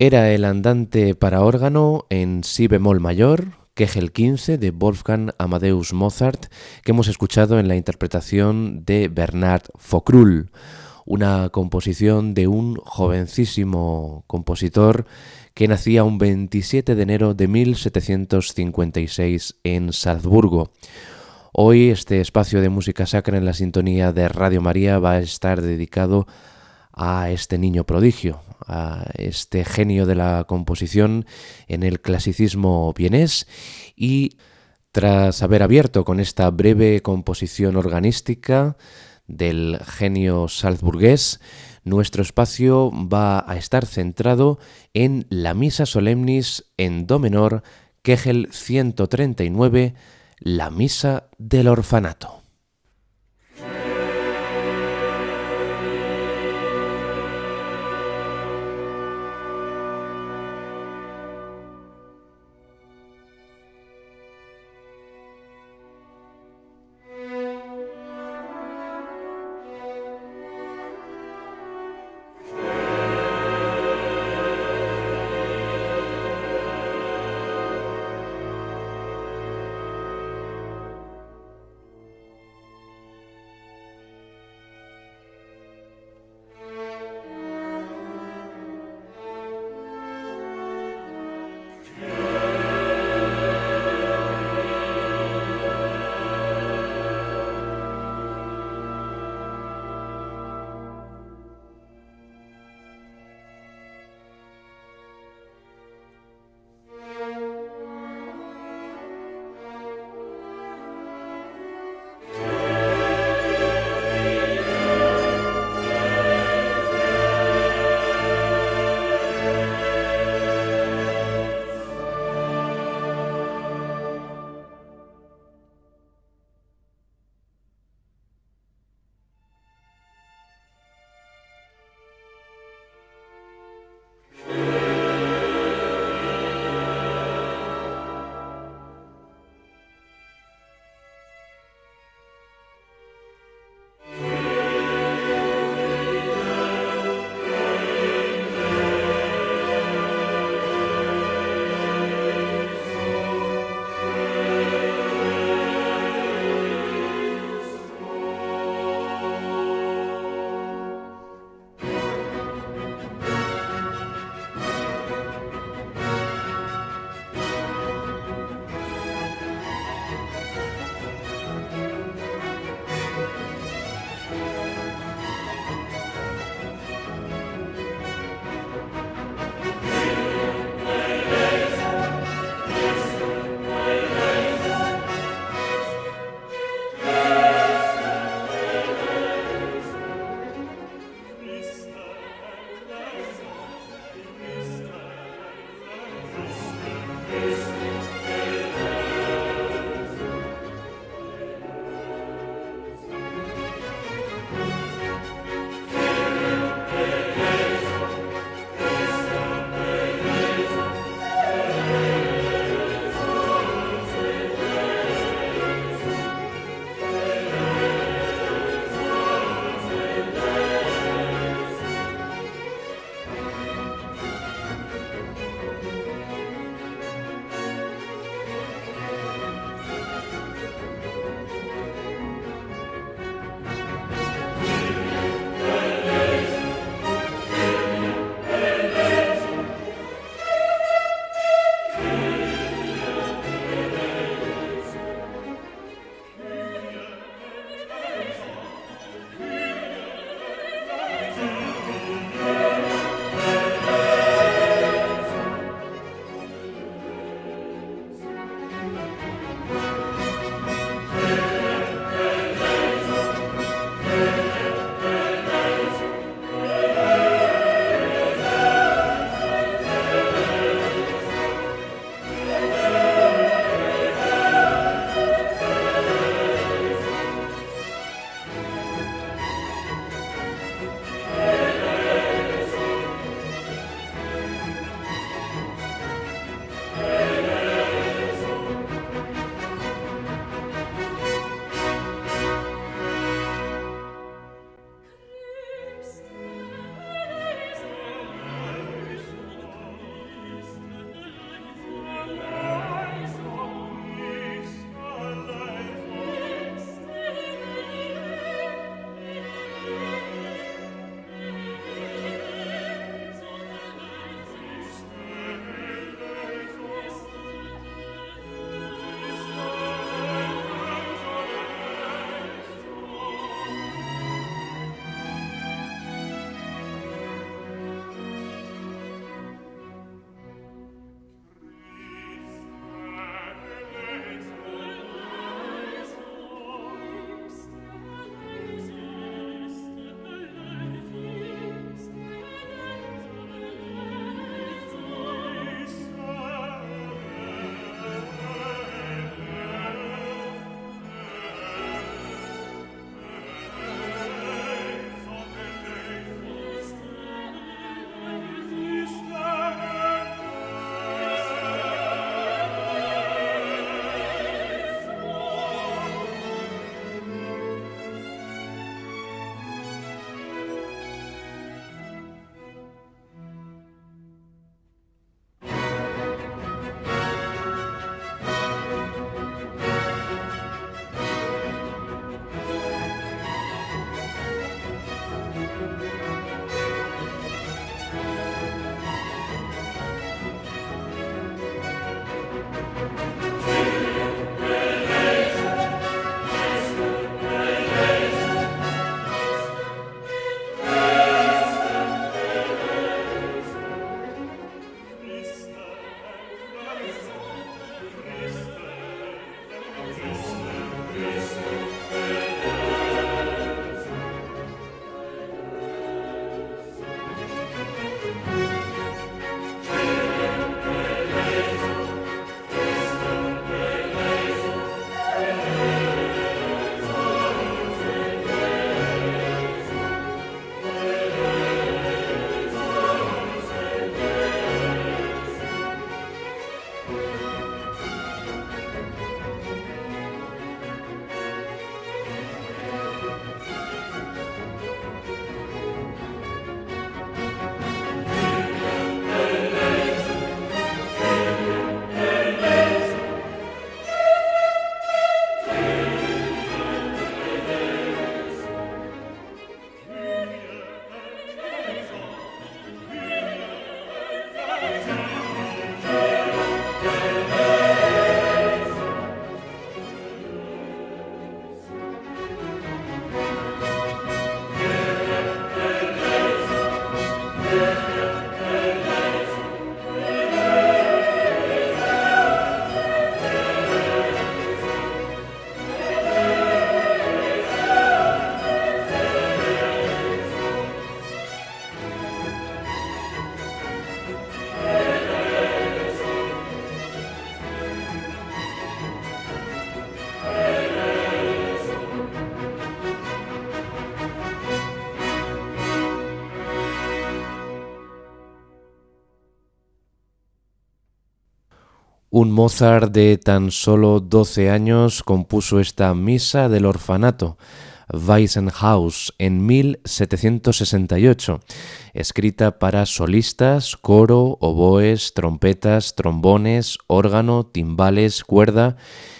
Era el andante para órgano en si bemol mayor, Kegel 15 de Wolfgang Amadeus Mozart, que hemos escuchado en la interpretación de Bernard Focrull, una composición de un jovencísimo compositor que nacía un 27 de enero de 1756 en Salzburgo. Hoy este espacio de música sacra en la sintonía de Radio María va a estar dedicado a este niño prodigio, a este genio de la composición en el clasicismo vienés y tras haber abierto con esta breve composición organística del genio salzburgués, nuestro espacio va a estar centrado en la Misa Solemnis en Do menor, Kegel 139, la Misa del Orfanato. Un Mozart de tan solo 12 años compuso esta misa del orfanato, Weissenhaus, en 1768, escrita para solistas, coro, oboes, trompetas, trombones, órgano, timbales, cuerda.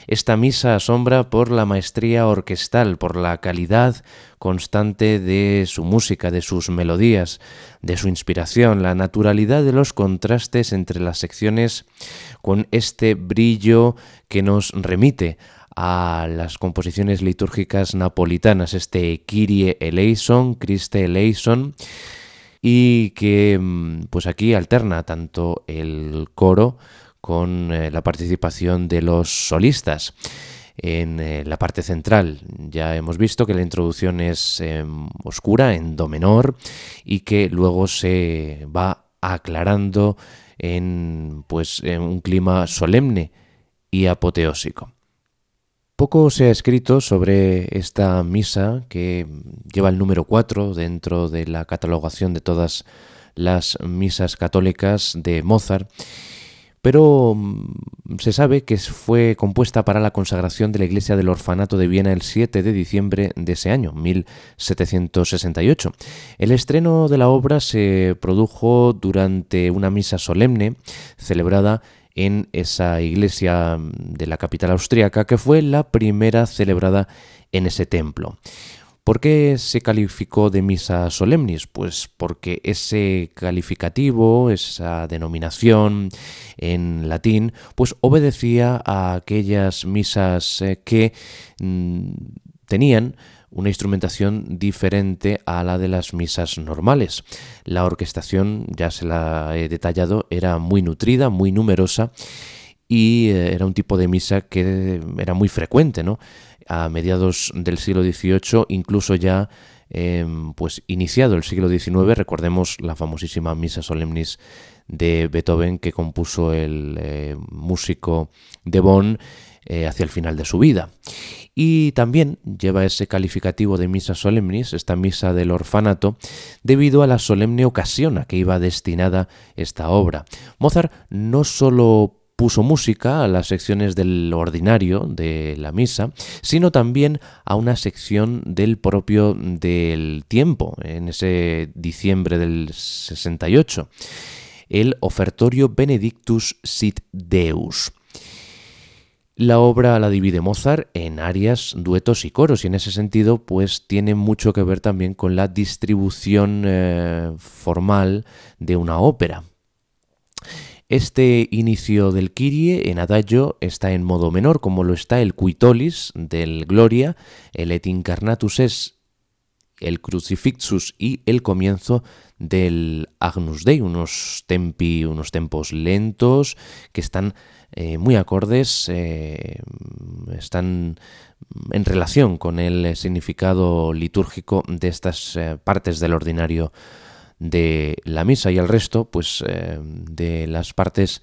Esta misa asombra por la maestría orquestal, por la calidad constante de su música, de sus melodías, de su inspiración, la naturalidad de los contrastes entre las secciones con este brillo que nos remite a las composiciones litúrgicas napolitanas, este Kyrie eleison, Christe eleison, y que mm, pues aquí alterna tanto el coro con eh, la participación de los solistas en eh, la parte central. Ya hemos visto que la introducción es em, oscura, en do menor, y que luego se va aclarando en, pues, en un clima solemne y apoteósico. Poco se ha escrito sobre esta misa que lleva el número 4 dentro de la catalogación de todas las misas católicas de Mozart pero mm, se sabe que fue compuesta para la consagración de la iglesia del orfanato de Viena el 7 de diciembre de ese año, 1768. El estreno de la obra se produjo durante una misa solemne celebrada en esa iglesia de la capital austríaca, que fue la primera celebrada en ese templo. ¿Por qué se calificó de misa solemnis? Pues porque ese calificativo, esa denominación en latín, pues obedecía a aquellas misas eh, que mm, tenían una instrumentación diferente a la de las misas normales. La orquestación, ya se la he detallado, era muy nutrida, muy numerosa y eh, era un tipo de misa que era muy frecuente, ¿no? a mediados del siglo XVIII, incluso ya em, pues iniciado el siglo XIX, recordemos la famosísima Misa Solemnis de Beethoven que compuso el eh, músico de Bonn eh, hacia el final de su vida. Y también lleva ese calificativo de misa solemnis, esta misa del orfanato, debido a la solemne ocasión a que iba destinada esta obra. Mozart no solo puso música a las secciones del ordinario de la misa, sino también a una sección del propio del tiempo, en ese diciembre del 68, el ofertorio Benedictus sit Deus. La obra la divide Mozart en arias, duetos y coros y en ese sentido pues tiene mucho que ver también con la distribución eh, formal de una ópera. Este inicio del Kyrie en adagio está en modo menor, como lo está el Quitolis del Gloria, el Et Incarnatus es el Crucifixus y el comienzo del Agnus Dei, unos tempi, unos tempos lentos que están eh, muy acordes, eh, están en relación con el significado litúrgico de estas eh, partes del ordinario de la misa y el resto pues de las partes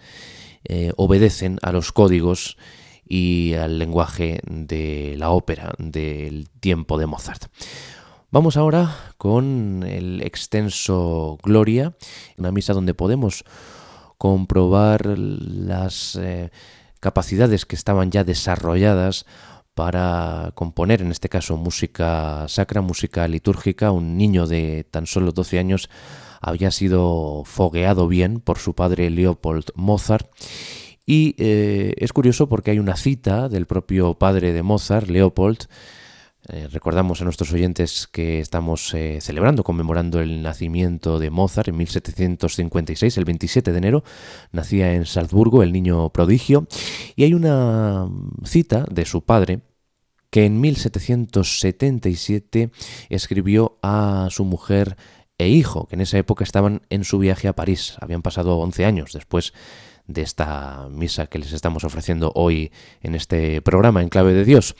obedecen a los códigos y al lenguaje de la ópera del tiempo de Mozart. Vamos ahora con el extenso Gloria, una misa donde podemos comprobar las eh, capacidades que estaban ya desarrolladas para componer, en este caso, música sacra, música litúrgica. Un niño de tan solo 12 años había sido fogueado bien por su padre Leopold Mozart. Y eh, es curioso porque hay una cita del propio padre de Mozart, Leopold, eh, recordamos a nuestros oyentes que estamos eh, celebrando, conmemorando el nacimiento de Mozart en 1756, el 27 de enero. Nacía en Salzburgo el niño prodigio. Y hay una cita de su padre que en 1777 escribió a su mujer e hijo, que en esa época estaban en su viaje a París. Habían pasado 11 años después de esta misa que les estamos ofreciendo hoy en este programa en clave de Dios.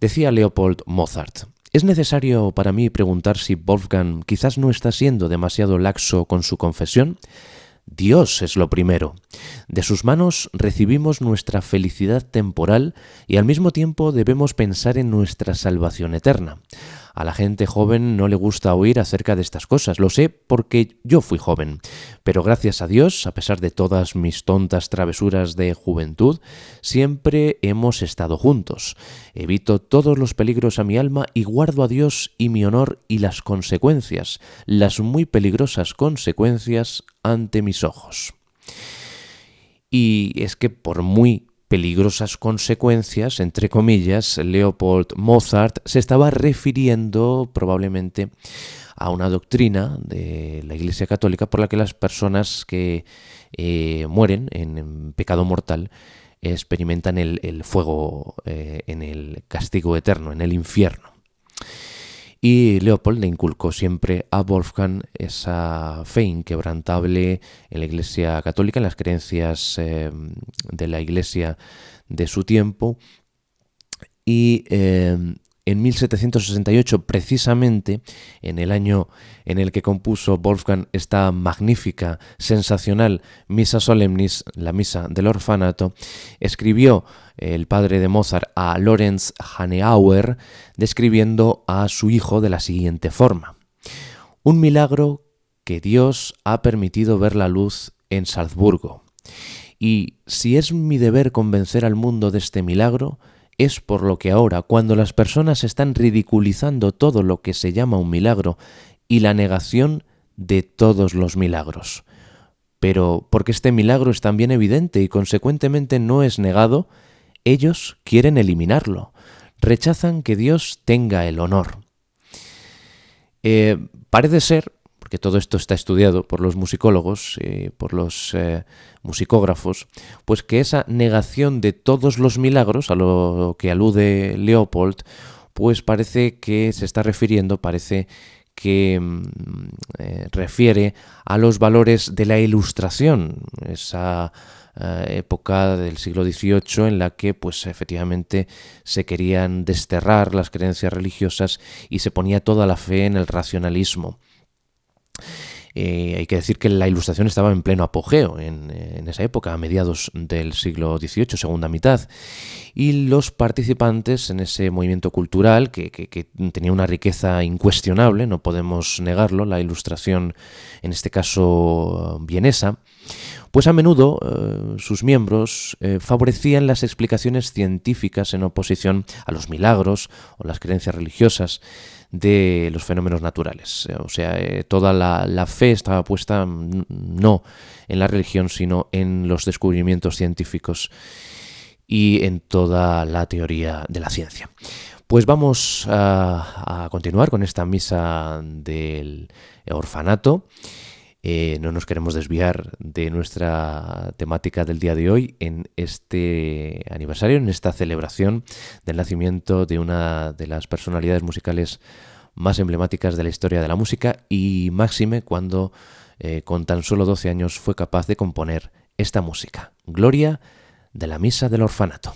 Decía Leopold Mozart, es necesario para mí preguntar si Wolfgang quizás no está siendo demasiado laxo con su confesión. Dios es lo primero. De sus manos recibimos nuestra felicidad temporal y al mismo tiempo debemos pensar en nuestra salvación eterna. A la gente joven no le gusta oír acerca de estas cosas, lo sé porque yo fui joven, pero gracias a Dios, a pesar de todas mis tontas travesuras de juventud, siempre hemos estado juntos. Evito todos los peligros a mi alma y guardo a Dios y mi honor y las consecuencias, las muy peligrosas consecuencias ante mis ojos. Y es que por muy peligrosas consecuencias, entre comillas, Leopold Mozart se estaba refiriendo probablemente a una doctrina de la Iglesia Católica por la que las personas que eh, mueren en, pecado mortal experimentan el, fuego eh, en el castigo eterno, en el infierno. Y Leopold le inculcó siempre a Wolfgang esa fe inquebrantable en la Iglesia Católica, en las creencias eh, de la Iglesia de su tiempo. Y eh, en 1768, precisamente en el año en el que compuso Wolfgang esta magnífica, sensacional Misa Solemnis, la Misa del Orfanato, escribió el padre de Mozart a Lorenz Haneauer, describiendo a su hijo de la siguiente forma. Un milagro que Dios ha permitido ver la luz en Salzburgo. Y si es mi deber convencer al mundo de este milagro, es por lo que ahora, cuando las personas están ridiculizando todo lo que se llama un milagro y la negación de todos los milagros. Pero porque este milagro es también evidente y consecuentemente no es negado, ellos quieren eliminarlo. Rechazan que Dios tenga el honor. Eh, parece ser porque todo esto está estudiado por los musicólogos, y por los eh, musicógrafos, pues que esa negación de todos los milagros a lo que alude Leopold, pues parece que se está refiriendo, parece que mm, eh, refiere a los valores de la ilustración, esa eh, época del siglo XVIII en la que pues efectivamente se querían desterrar las creencias religiosas y se ponía toda la fe en el racionalismo. Eh, hay que decir que la ilustración estaba en pleno apogeo en, esa época, a mediados del siglo XVIII, segunda mitad, y los participantes en ese movimiento cultural, que, tenía una riqueza incuestionable, no podemos negarlo, la ilustración, en este caso vienesa, pues a menudo eh, sus miembros eh, favorecían las explicaciones científicas en oposición a los milagros o las creencias religiosas, de los fenómenos naturales. Eh, o sea, eh, toda la, fe estaba puesta no en la religión, sino en los descubrimientos científicos y en toda la teoría de la ciencia. Pues vamos a continuar con esta misa del orfanato. Eh, no nos queremos desviar de nuestra temática del día de hoy en este aniversario, en esta celebración del nacimiento de una de las personalidades musicales más emblemáticas de la historia de la música y máxime cuando eh, con tan solo 12 años fue capaz de componer esta música, Gloria de la Misa del Orfanato.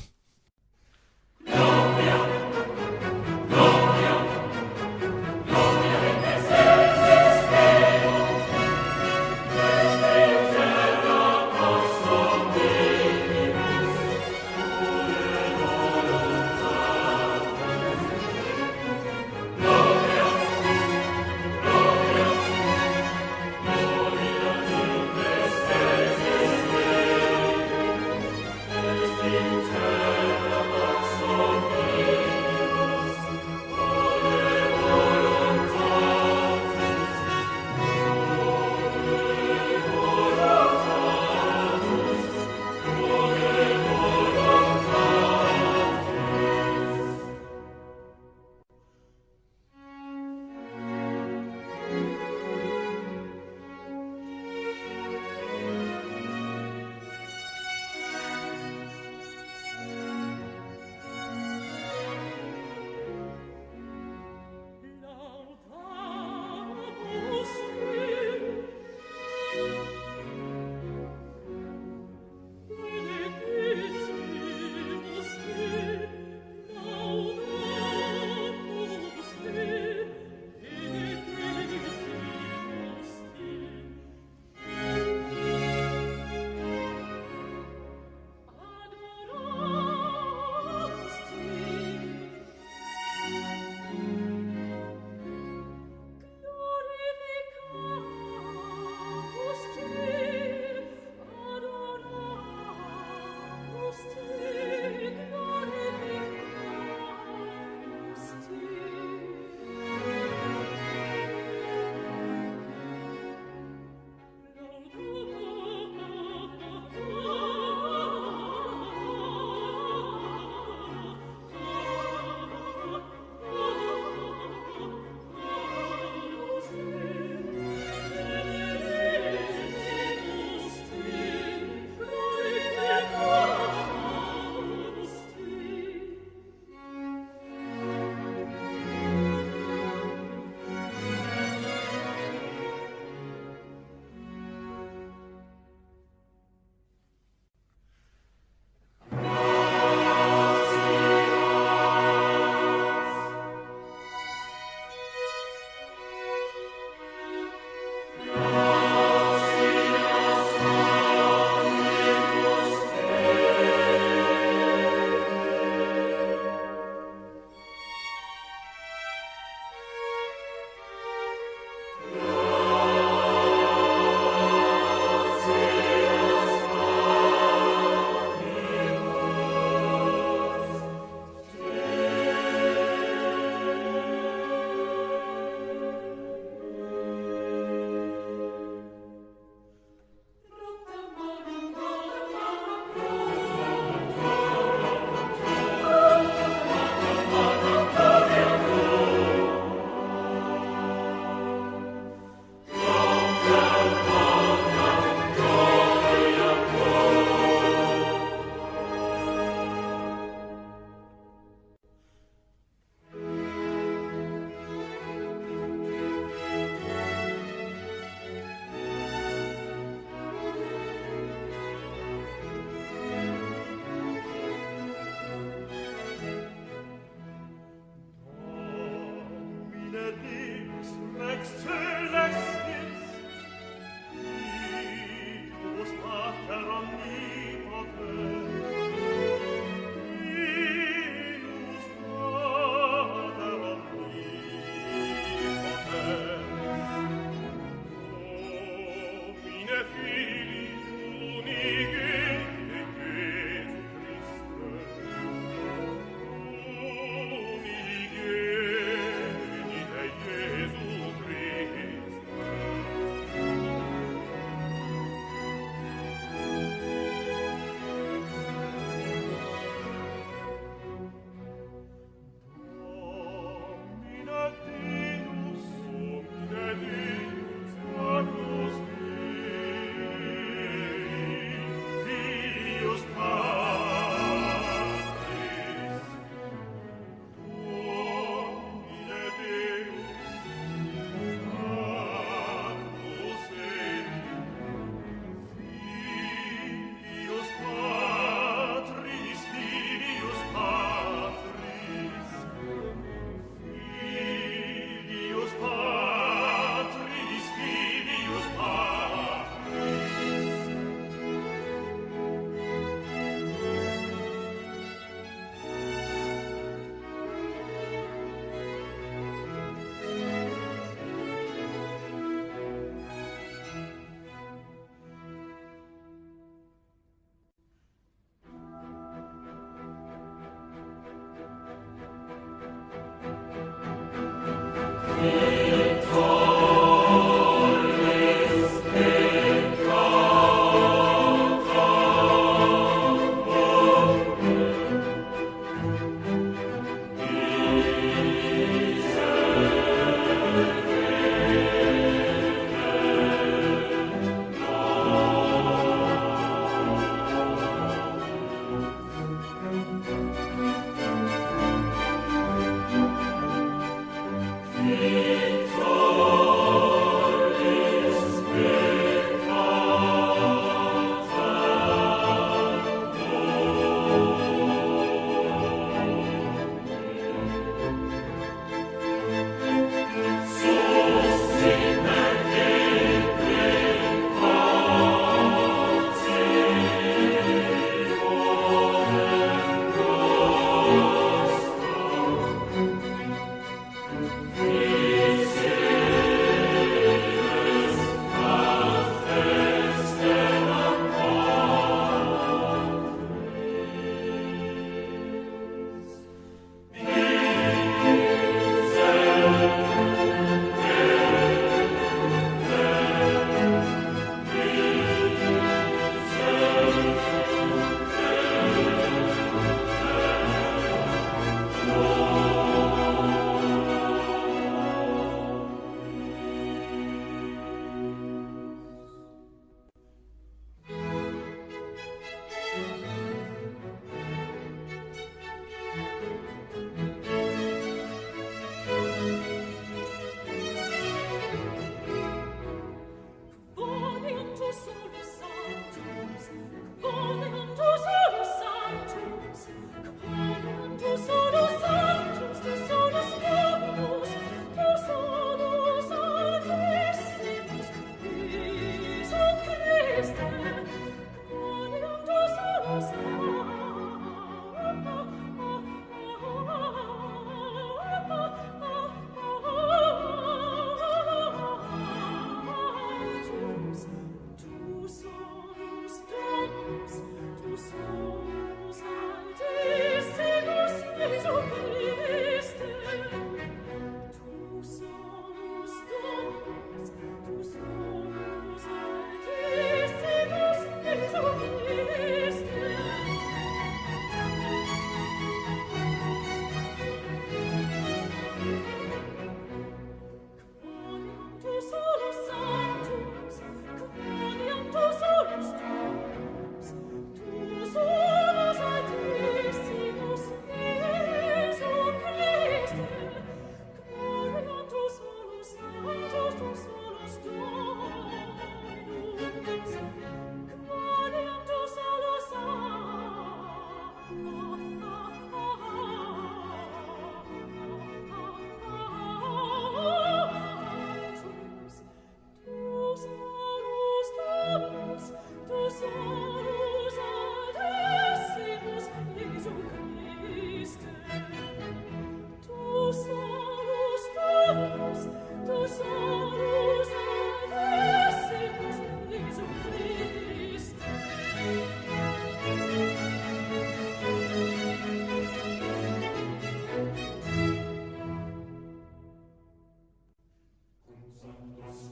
Sanctus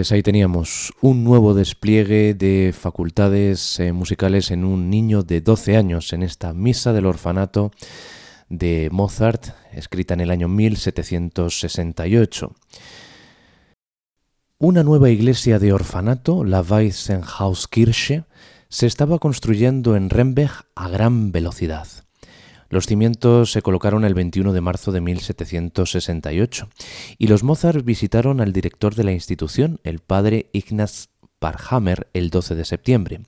Pues ahí teníamos un nuevo despliegue de facultades eh, musicales en un niño de 12 años en esta Misa del Orfanato de Mozart, escrita en el año 1768. Una nueva iglesia de orfanato, la Weissenhauskirche, se estaba construyendo en Rembech a gran velocidad. Los cimientos se colocaron el 21 de marzo de 1768 y los Mozart visitaron al director de la institución, el padre Ignaz Parhammer, el 12 de septiembre.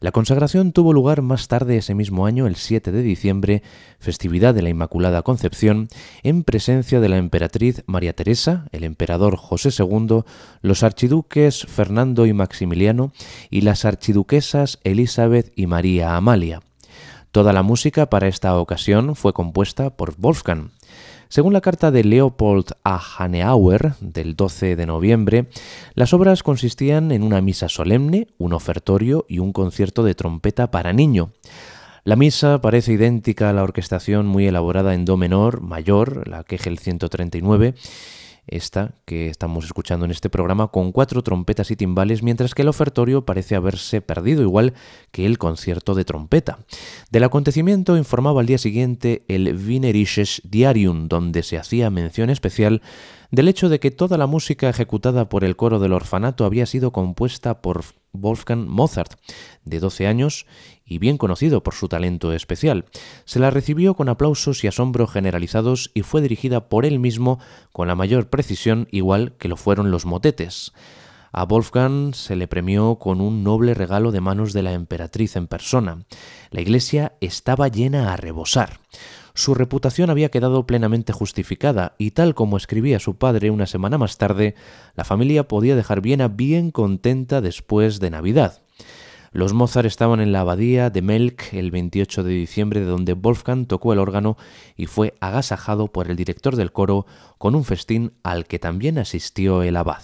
La consagración tuvo lugar más tarde ese mismo año, el 7 de diciembre, festividad de la Inmaculada Concepción, en presencia de la emperatriz María Teresa, el emperador José II, los archiduques Fernando y Maximiliano y las archiduquesas Elizabeth y María Amalia. Toda la música para esta ocasión fue compuesta por Wolfgang. Según la carta de Leopold a Haneauer del 12 de noviembre, las obras consistían en una misa solemne, un ofertorio y un concierto de trompeta para niño. La misa parece idéntica a la orquestación muy elaborada en do menor mayor, la Kegel 139, esta que estamos escuchando en este programa con cuatro trompetas y timbales, mientras que el ofertorio parece haberse perdido igual que el concierto de trompeta. Del acontecimiento informaba al día siguiente el Wienerisches Diarium, donde se hacía mención especial del hecho de que toda la música ejecutada por el coro del orfanato había sido compuesta por Wolfgang Mozart, de 12 años y bien conocido por su talento especial. Se la recibió con aplausos y asombro generalizados y fue dirigida por él mismo con la mayor precisión igual que lo fueron los motetes. A Wolfgang se le premió con un noble regalo de manos de la emperatriz en persona. La iglesia estaba llena a rebosar. Su reputación había quedado plenamente justificada y tal como escribía su padre una semana más tarde, la familia podía dejar Viena bien contenta después de Navidad. Los Mozart estaban en la abadía de Melk el 28 de diciembre, de donde Wolfgang tocó el órgano y fue agasajado por el director del coro con un festín al que también asistió el abad.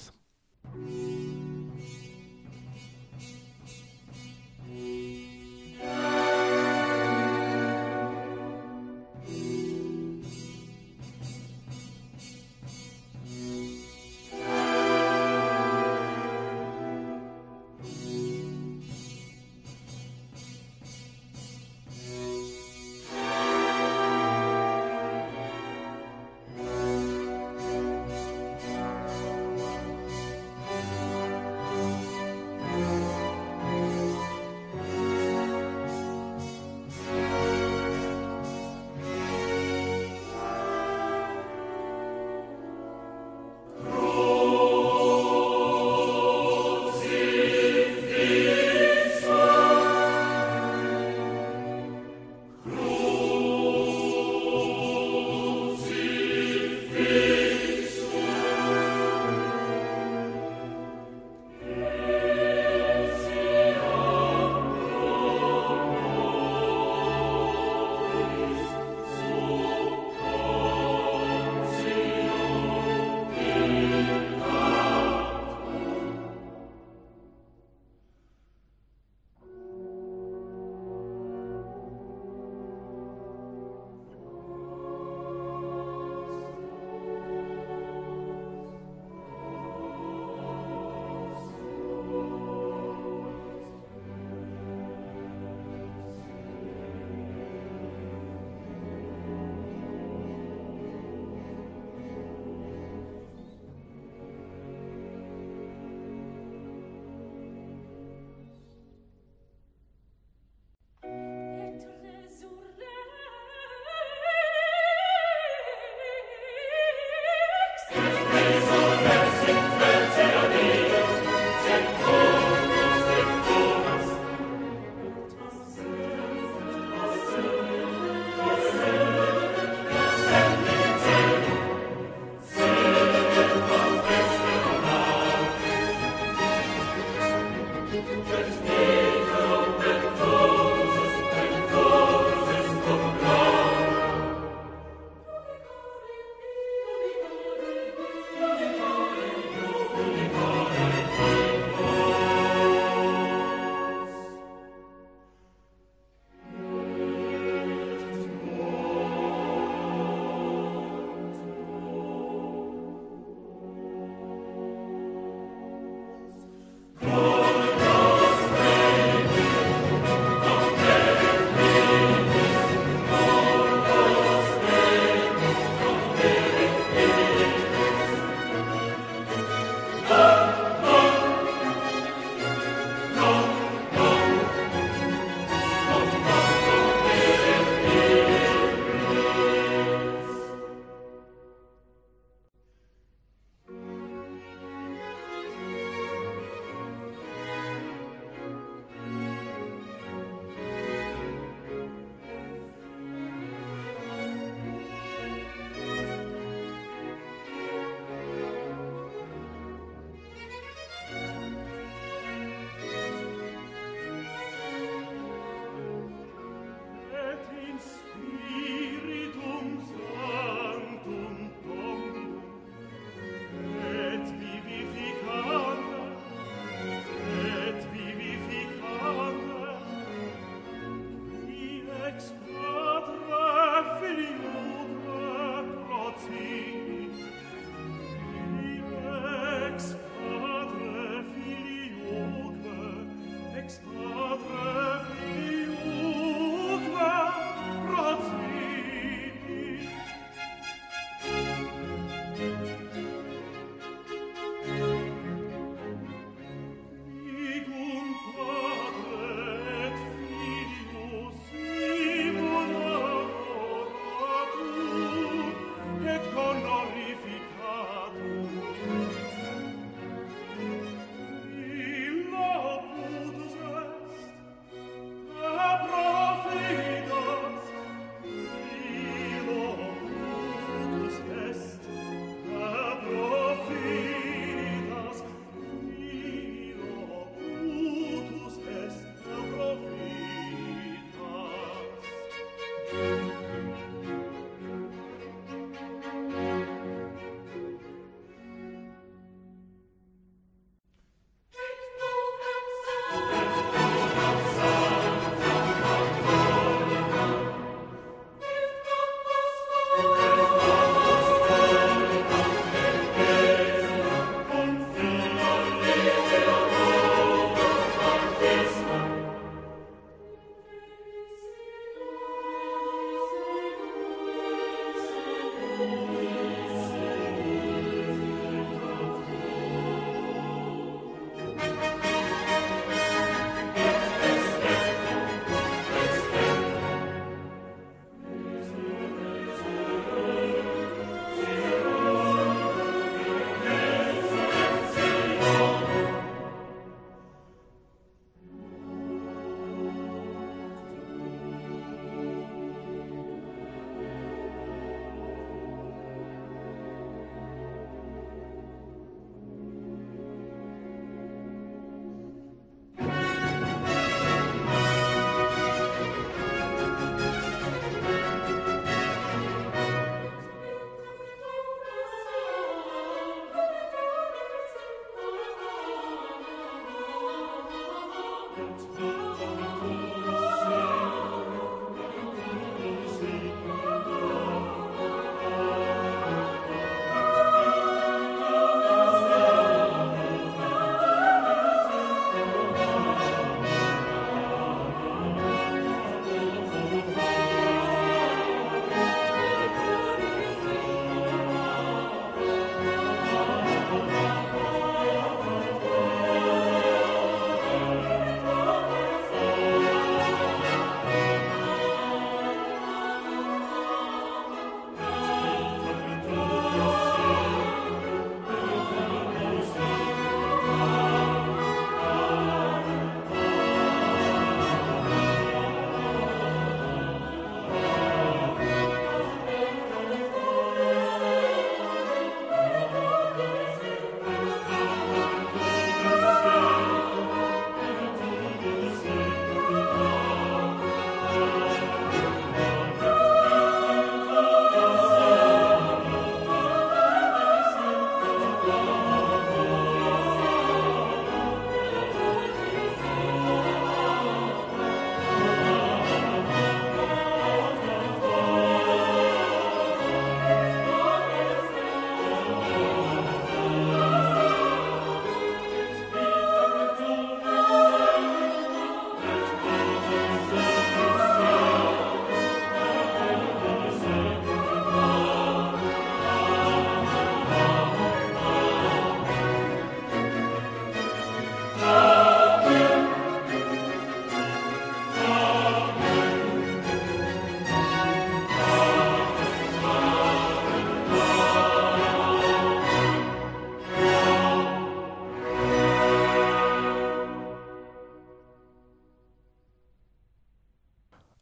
Deus.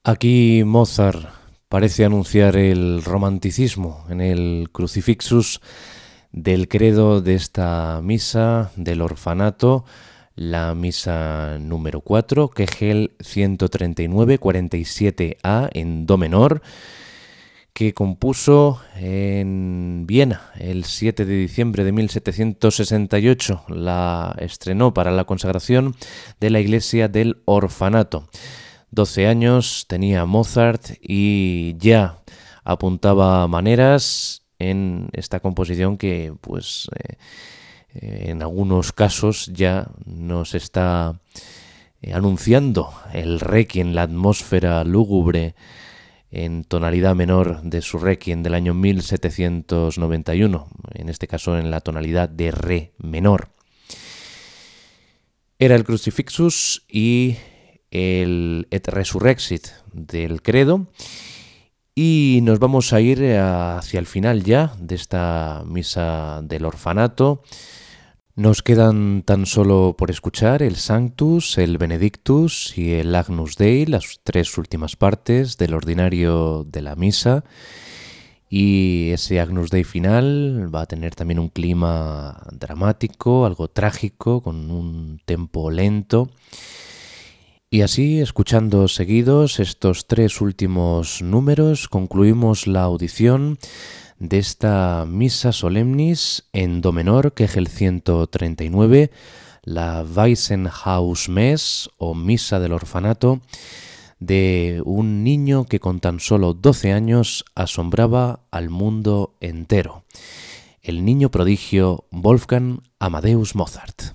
Aquí Mozart parece anunciar el romanticismo en el crucifixus del credo de esta misa del orfanato, la misa número 4, Kegel 139-47A en Do menor, que compuso en Viena el 7 de diciembre de 1768. La estrenó para la consagración de la iglesia del orfanato. 12 años tenía Mozart y ya apuntaba maneras en esta composición que pues eh, eh, en algunos casos ya nos está eh, anunciando el requiem, la atmósfera lúgubre en tonalidad menor de su requiem del año 1791, en este caso en la tonalidad de re menor. Era el Crucifixus y el Et Resurrexit del credo y nos vamos a ir hacia el final ya de esta misa del orfanato. Nos quedan tan solo por escuchar el Sanctus, el Benedictus y el Agnus Dei, las tres últimas partes del ordinario de la misa. Y ese Agnus Dei final va a tener también un clima dramático, algo trágico, con un tempo lento. Y así, escuchando seguidos estos tres últimos números, concluimos la audición de esta Misa Solemnis en Do menor, que es el 139, la Weissenhaus Mess o Misa del Orfanato, de un niño que con tan solo 12 años asombraba al mundo entero, el niño prodigio Wolfgang Amadeus Mozart.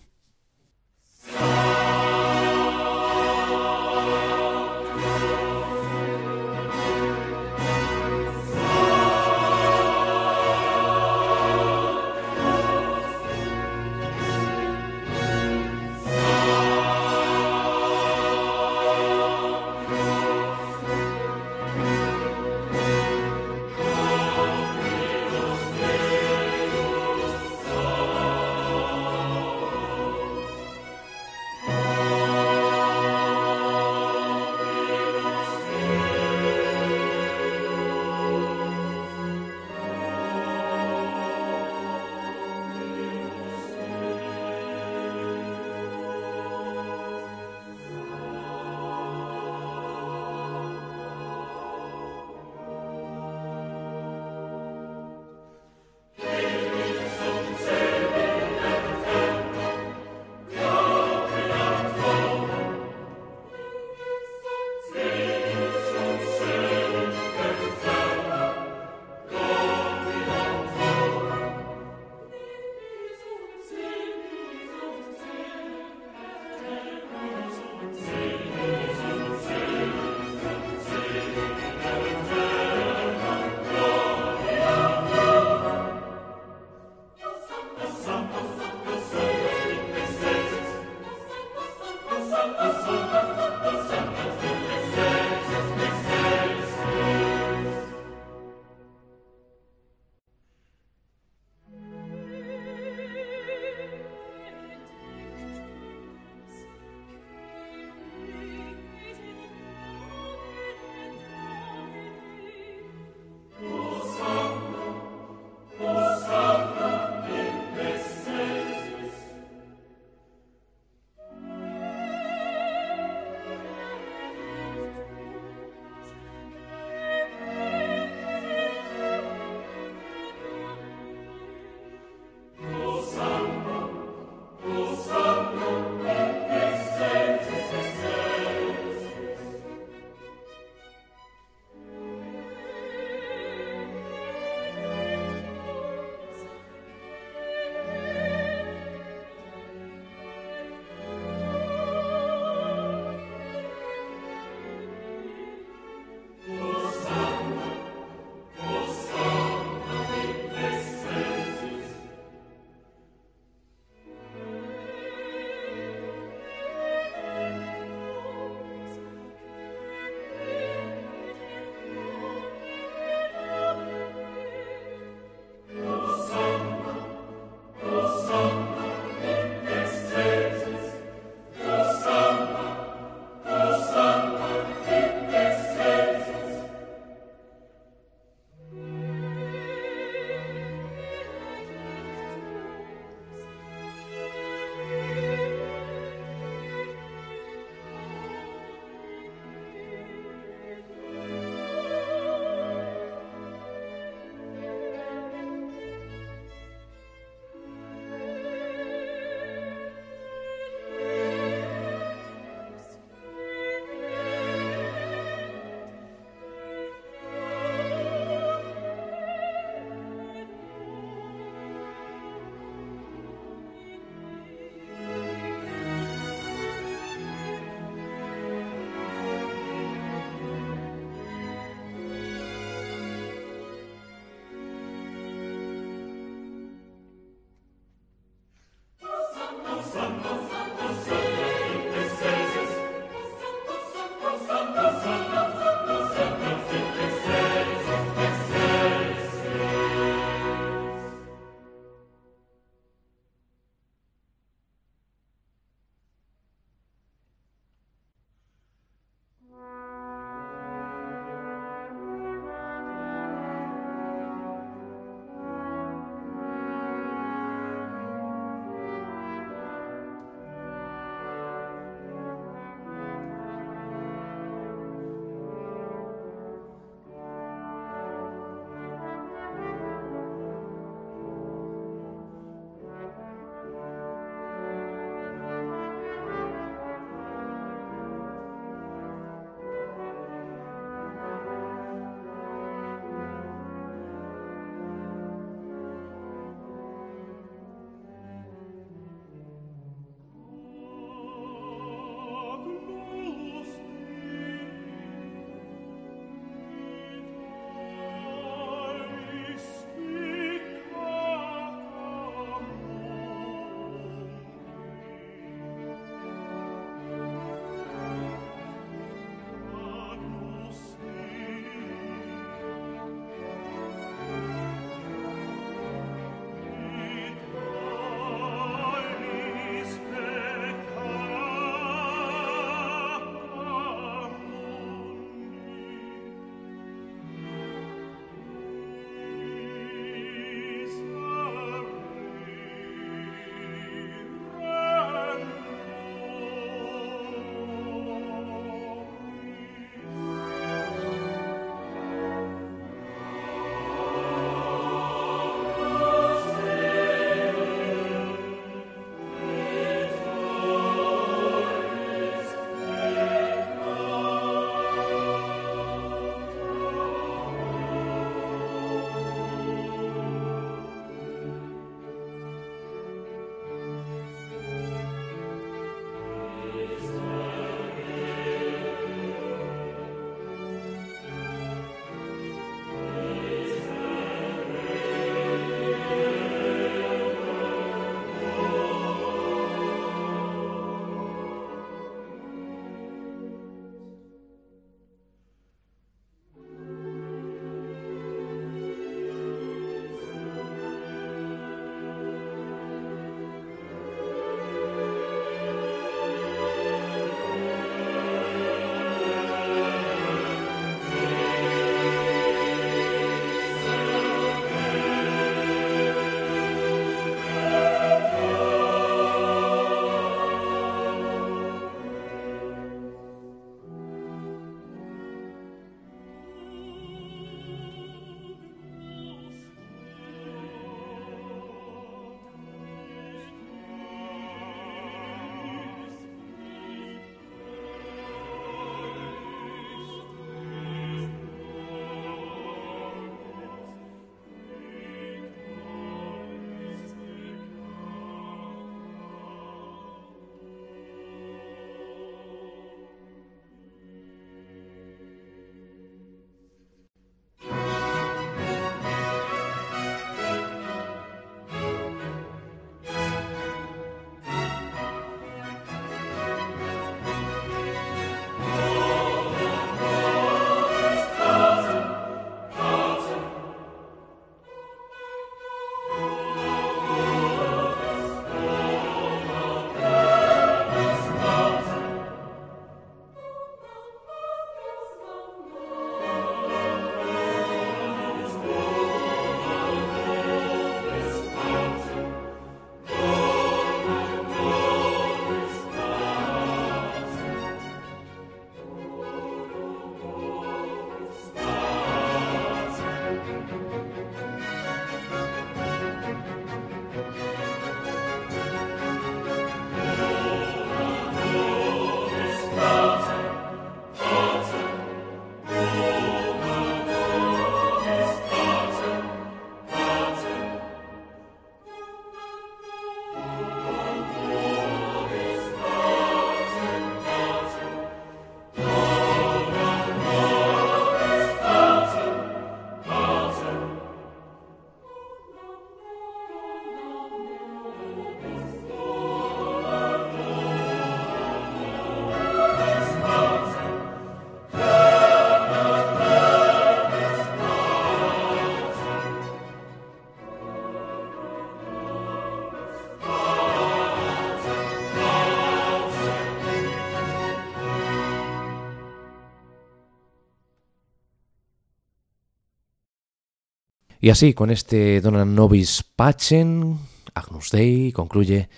Y así, con este Dona Nobis Pacem, Agnus Dei, concluye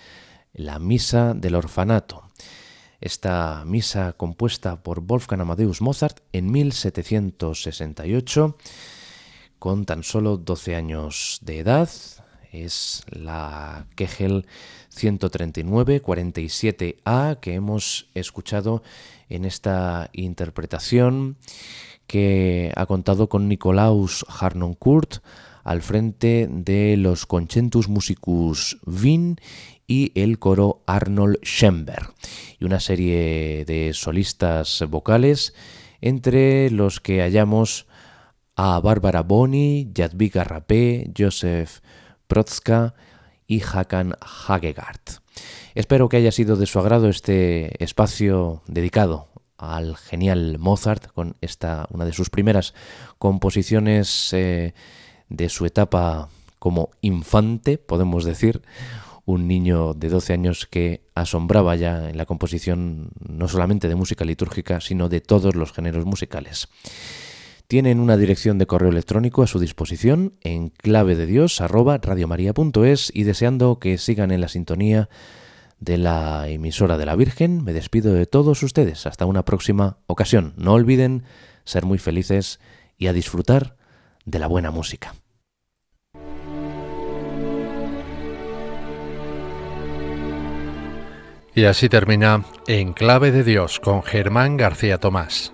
la Misa del Orfanato. Esta misa compuesta por Wolfgang Amadeus Mozart en 1768, con tan solo 12 años de edad, es la Kegel 139-47A que hemos escuchado en esta interpretación que ha contado con Nicolaus Harnoncourt al frente de los Concentus Musicus Wien y el coro Arnold Schemberg y una serie de solistas vocales entre los que hallamos a Bárbara Boni, Jadwiga Rapé, Joseph Protzka y Hakan Hagegaard. Espero que haya sido de su agrado este espacio dedicado al genial Mozart con esta una de sus primeras composiciones eh, de su etapa como infante, podemos decir, un niño de 12 años que asombraba ya en la composición no solamente de música litúrgica, sino de todos los géneros musicales. Tienen una dirección de correo electrónico a su disposición en clave y deseando que sigan en la sintonía de la emisora de la Virgen, me despido de todos ustedes. Hasta una próxima ocasión. No olviden ser muy felices y a disfrutar de la buena música. Y así termina En Clave de Dios con Germán García Tomás.